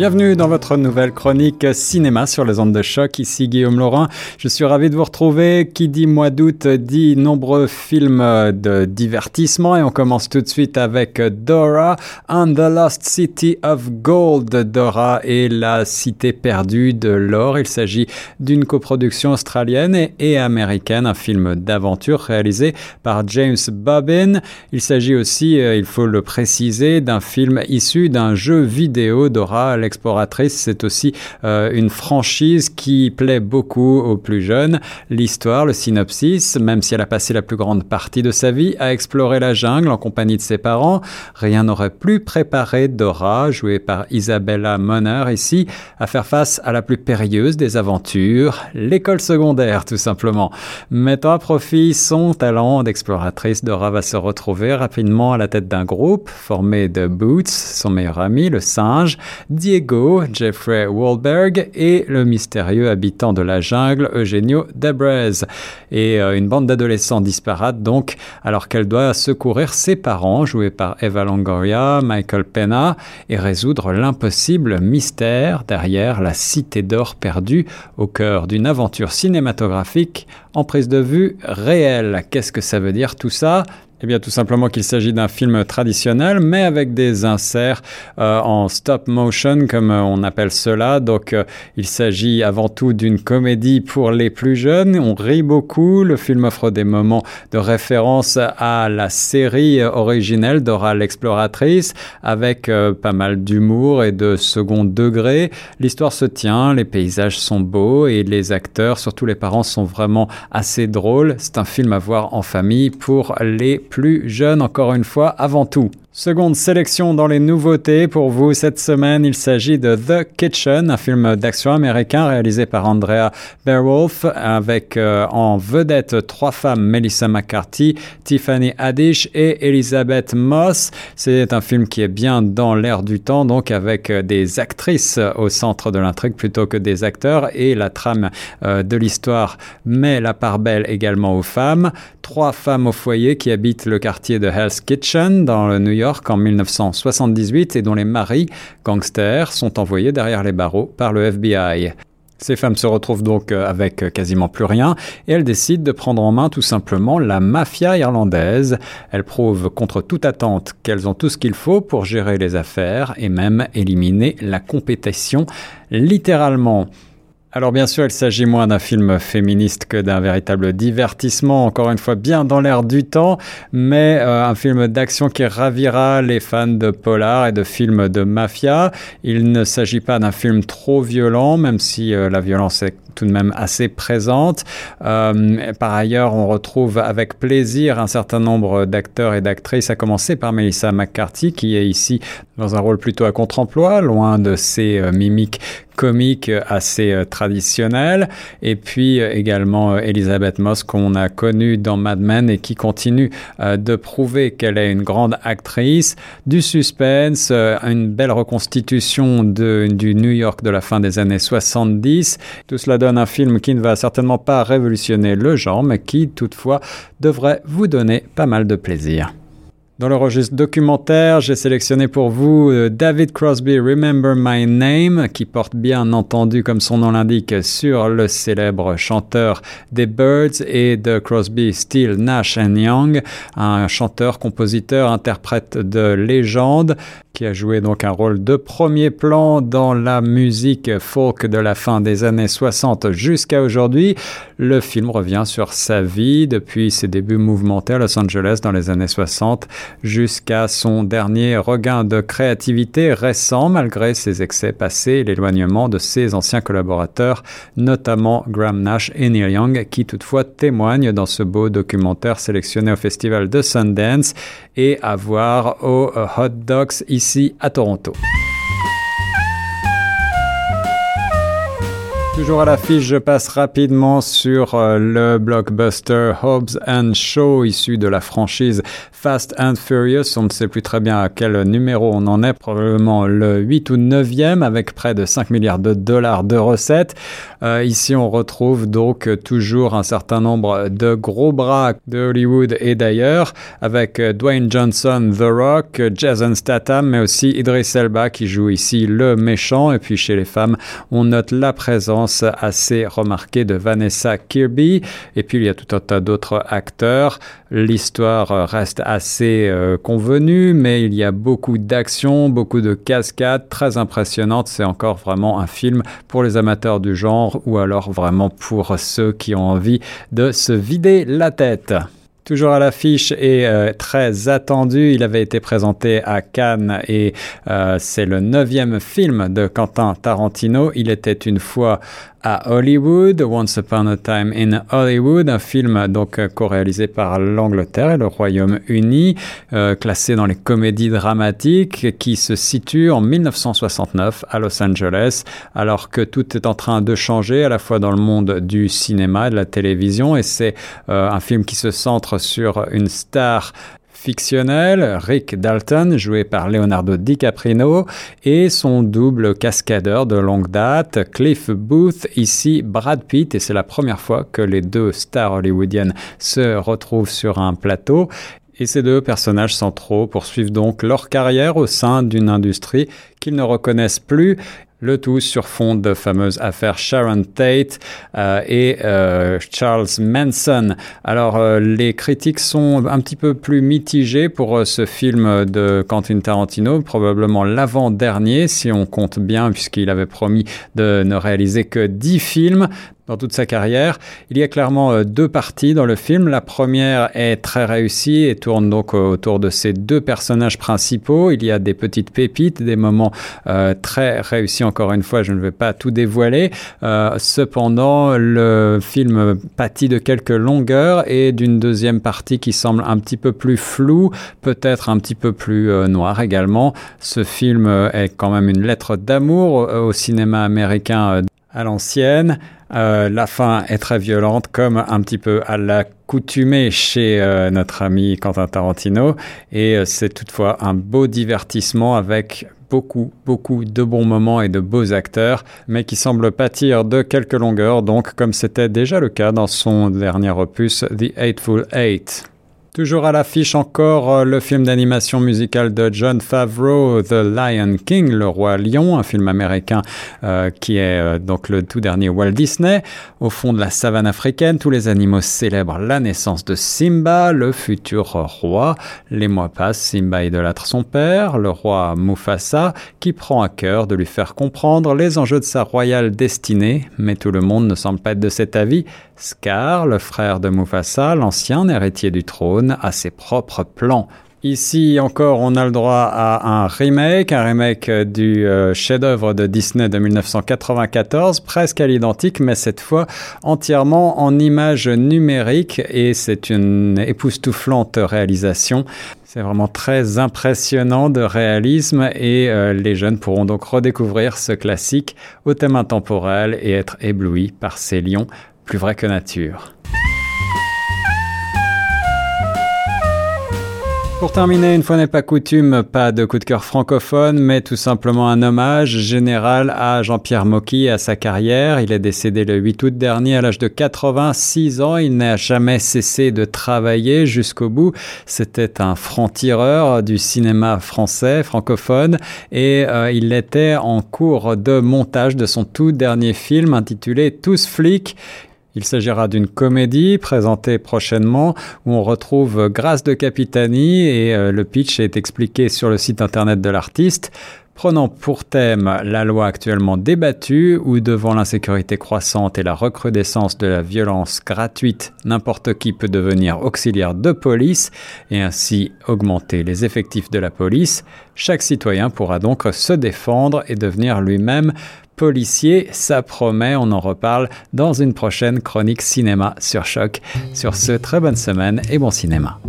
Bienvenue dans votre nouvelle chronique cinéma sur les ondes de choc. Ici Guillaume Laurin. Je suis ravi de vous retrouver. Qui dit mois d'août dit nombreux films de divertissement et on commence tout de suite avec Dora and the Lost City of Gold. Dora et la cité perdue de l'or. Il s'agit d'une coproduction australienne et américaine, un film d'aventure réalisé par James Bobbin. Il s'agit aussi, euh, il faut le préciser, d'un film issu d'un jeu vidéo Dora exploratrice, c'est aussi euh, une franchise qui plaît beaucoup aux plus jeunes. L'histoire, le synopsis, même si elle a passé la plus grande partie de sa vie à explorer la jungle en compagnie de ses parents, rien n'aurait plus préparé Dora, jouée par Isabella Moner ici, à faire face à la plus périlleuse des aventures, l'école secondaire tout simplement. Mettant à profit son talent d'exploratrice, Dora va se retrouver rapidement à la tête d'un groupe formé de Boots, son meilleur ami, le singe, Diego Jeffrey Wahlberg et le mystérieux habitant de la jungle Eugenio Debrez. Et euh, une bande d'adolescents disparates donc, alors qu'elle doit secourir ses parents, joués par Eva Longoria, Michael Pena, et résoudre l'impossible mystère derrière la cité d'or perdue au cœur d'une aventure cinématographique en prise de vue réelle. Qu'est-ce que ça veut dire tout ça? Eh bien, tout simplement qu'il s'agit d'un film traditionnel, mais avec des inserts euh, en stop motion, comme euh, on appelle cela. Donc, euh, il s'agit avant tout d'une comédie pour les plus jeunes. On rit beaucoup. Le film offre des moments de référence à la série originelle Dora l'exploratrice, avec pas mal d'humour et de second degré. L'histoire se tient, les paysages sont beaux et les acteurs, surtout les parents, sont vraiment assez drôles. C'est un film à voir en famille pour les plus jeune, encore une fois, avant tout. Seconde sélection dans les nouveautés pour vous cette semaine, il s'agit de The Kitchen, un film d'action américain réalisé par Andrea Beowulf avec euh, en vedette trois femmes, Melissa McCarthy, Tiffany Haddish et Elizabeth Moss. C'est un film qui est bien dans l'air du temps, donc avec euh, des actrices au centre de l'intrigue plutôt que des acteurs et la trame euh, de l'histoire met la part belle également aux femmes. Trois femmes au foyer qui habitent le quartier de Hell's Kitchen dans le New York En 1978 et dont les maris, gangsters, sont envoyés derrière les barreaux par le FBI. Ces femmes se retrouvent donc euh, avec quasiment plus rien et elles décident de prendre en main tout simplement la mafia irlandaise. Elles prouvent contre toute attente qu'elles ont tout ce qu'il faut pour gérer les affaires et même éliminer la compétition littéralement. Alors bien sûr, il s'agit moins d'un film féministe que d'un véritable divertissement, encore une fois bien dans l'air du temps, mais euh, un film d'action qui ravira les fans de polar et de films de mafia. Il ne s'agit pas d'un film trop violent, même si euh, la violence est tout de même assez présente. Euh, par ailleurs, on retrouve avec plaisir un certain nombre d'acteurs et d'actrices, à commencer par Melissa McCarthy, qui est ici dans un rôle plutôt à contre-emploi, loin de ses mimiques comiques assez euh, traditionnelles. Et puis également Elizabeth Moss, qu'on a connue dans Mad Men et qui continue de prouver qu'elle est une grande actrice. Du suspense, une belle reconstitution de, du New York de la fin des années 70. Tout cela donne un film qui ne va certainement pas révolutionner le genre, mais qui toutefois devrait vous donner pas mal de plaisir. Dans le registre documentaire, j'ai sélectionné pour vous euh, David Crosby Remember My Name, qui porte bien entendu, comme son nom l'indique, sur le célèbre chanteur des Birds et de Crosby, Steele, Nash Young, un chanteur, compositeur, interprète de légende qui a joué donc un rôle de premier plan dans la musique folk de la fin des années 60 jusqu'à aujourd'hui. Le film revient sur sa vie depuis ses débuts mouvementés à Los Angeles dans les années 60 jusqu'à son dernier regain de créativité récent malgré ses excès passés et l'éloignement de ses anciens collaborateurs, notamment Graham Nash et Neil Young, qui toutefois témoignent dans ce beau documentaire sélectionné au festival de Sundance et à voir au Hot Dogs ici à Toronto. Toujours à l'affiche, je passe rapidement sur euh, le blockbuster Hobbs and Shaw, issu de la franchise Fast and Furious. On ne sait plus très bien à quel numéro on en est, probablement le 8 ou 9e, avec près de 5 milliards de dollars de recettes. Euh, ici, on retrouve donc toujours un certain nombre de gros bras de Hollywood et d'ailleurs, avec Dwayne Johnson, The Rock, Jason Statham, mais aussi Idris Elba qui joue ici le méchant. Et puis chez les femmes, on note la présence assez remarquée de Vanessa Kirby. Et puis il y a tout un tas d'autres acteurs. L'histoire reste assez euh, convenue, mais il y a beaucoup d'action, beaucoup de cascades très impressionnantes. C'est encore vraiment un film pour les amateurs du genre ou alors vraiment pour ceux qui ont envie de se vider la tête. Toujours à l'affiche et euh, très attendu, il avait été présenté à Cannes et euh, c'est le neuvième film de Quentin Tarantino. Il était une fois à Hollywood, Once Upon a Time in Hollywood, un film donc euh, co-réalisé par l'Angleterre et le Royaume-Uni, euh, classé dans les comédies dramatiques, qui se situe en 1969 à Los Angeles, alors que tout est en train de changer à la fois dans le monde du cinéma et de la télévision, et c'est euh, un film qui se centre sur une star fictionnel, Rick Dalton, joué par Leonardo DiCaprio, et son double cascadeur de longue date, Cliff Booth, ici Brad Pitt, et c'est la première fois que les deux stars hollywoodiennes se retrouvent sur un plateau. Et ces deux personnages centraux poursuivent donc leur carrière au sein d'une industrie qu'ils ne reconnaissent plus le tout sur fond de fameuses affaires Sharon Tate euh, et euh, Charles Manson. Alors, euh, les critiques sont un petit peu plus mitigées pour ce film de Quentin Tarantino, probablement l'avant-dernier, si on compte bien, puisqu'il avait promis de ne réaliser que 10 films dans toute sa carrière. Il y a clairement euh, deux parties dans le film. La première est très réussie et tourne donc euh, autour de ces deux personnages principaux. Il y a des petites pépites, des moments euh, très réussis. Encore une fois, je ne vais pas tout dévoiler. cependant, le film pâtit de quelques longueurs et d'une deuxième partie qui semble un petit peu plus floue, peut-être un petit peu plus noire également. Ce film est quand même une lettre d'amour au cinéma américain à l'ancienne. Euh, la fin est très violente, comme un petit peu à l'accoutumée chez euh, notre ami Quentin Tarantino. Et euh, c'est toutefois un beau divertissement avec beaucoup, beaucoup de bons moments et de beaux acteurs, mais qui semble pâtir de quelques longueurs, donc comme c'était déjà le cas dans son dernier opus, The Eightful Eight. Toujours à l'affiche encore euh, le film d'animation musicale de John Favreau, The Lion King, le roi lion, un film américain euh, qui est euh, donc le tout dernier Walt Disney. Au fond de la savane africaine, tous les animaux célèbrent la naissance de Simba, le futur roi. Les mois passent, Simba idolâtre son père, le roi Mufasa, qui prend à cœur de lui faire comprendre les enjeux de sa royale destinée, mais tout le monde ne semble pas être de cet avis. Scar, le frère de Mufasa, l'ancien héritier du trône, a ses propres plans. Ici encore, on a le droit à un remake, un remake du euh, chef-d'œuvre de Disney de 1994, presque à l'identique, mais cette fois entièrement en images numériques et c'est une époustouflante réalisation. C'est vraiment très impressionnant de réalisme et euh, les jeunes pourront donc redécouvrir ce classique au thème intemporel et être éblouis par ces lions vrai que nature. Pour terminer, une fois n'est pas coutume, pas de coup de cœur francophone, mais tout simplement un hommage général à Jean-Pierre Mocky à sa carrière. Il est décédé le 8 août dernier à l'âge de 86 ans. Il n'a jamais cessé de travailler jusqu'au bout. C'était un franc-tireur du cinéma français, francophone, et euh, il était en cours de montage de son tout dernier film intitulé Tous flics. Il s'agira d'une comédie présentée prochainement où on retrouve Grâce de Capitani et euh, le pitch est expliqué sur le site internet de l'artiste. Prenant pour thème la loi actuellement débattue où devant l'insécurité croissante et la recrudescence de la violence gratuite, n'importe qui peut devenir auxiliaire de police et ainsi augmenter les effectifs de la police, chaque citoyen pourra donc se défendre et devenir lui-même policier. Ça promet, on en reparle dans une prochaine chronique cinéma sur choc. Sur ce, très bonne semaine et bon cinéma.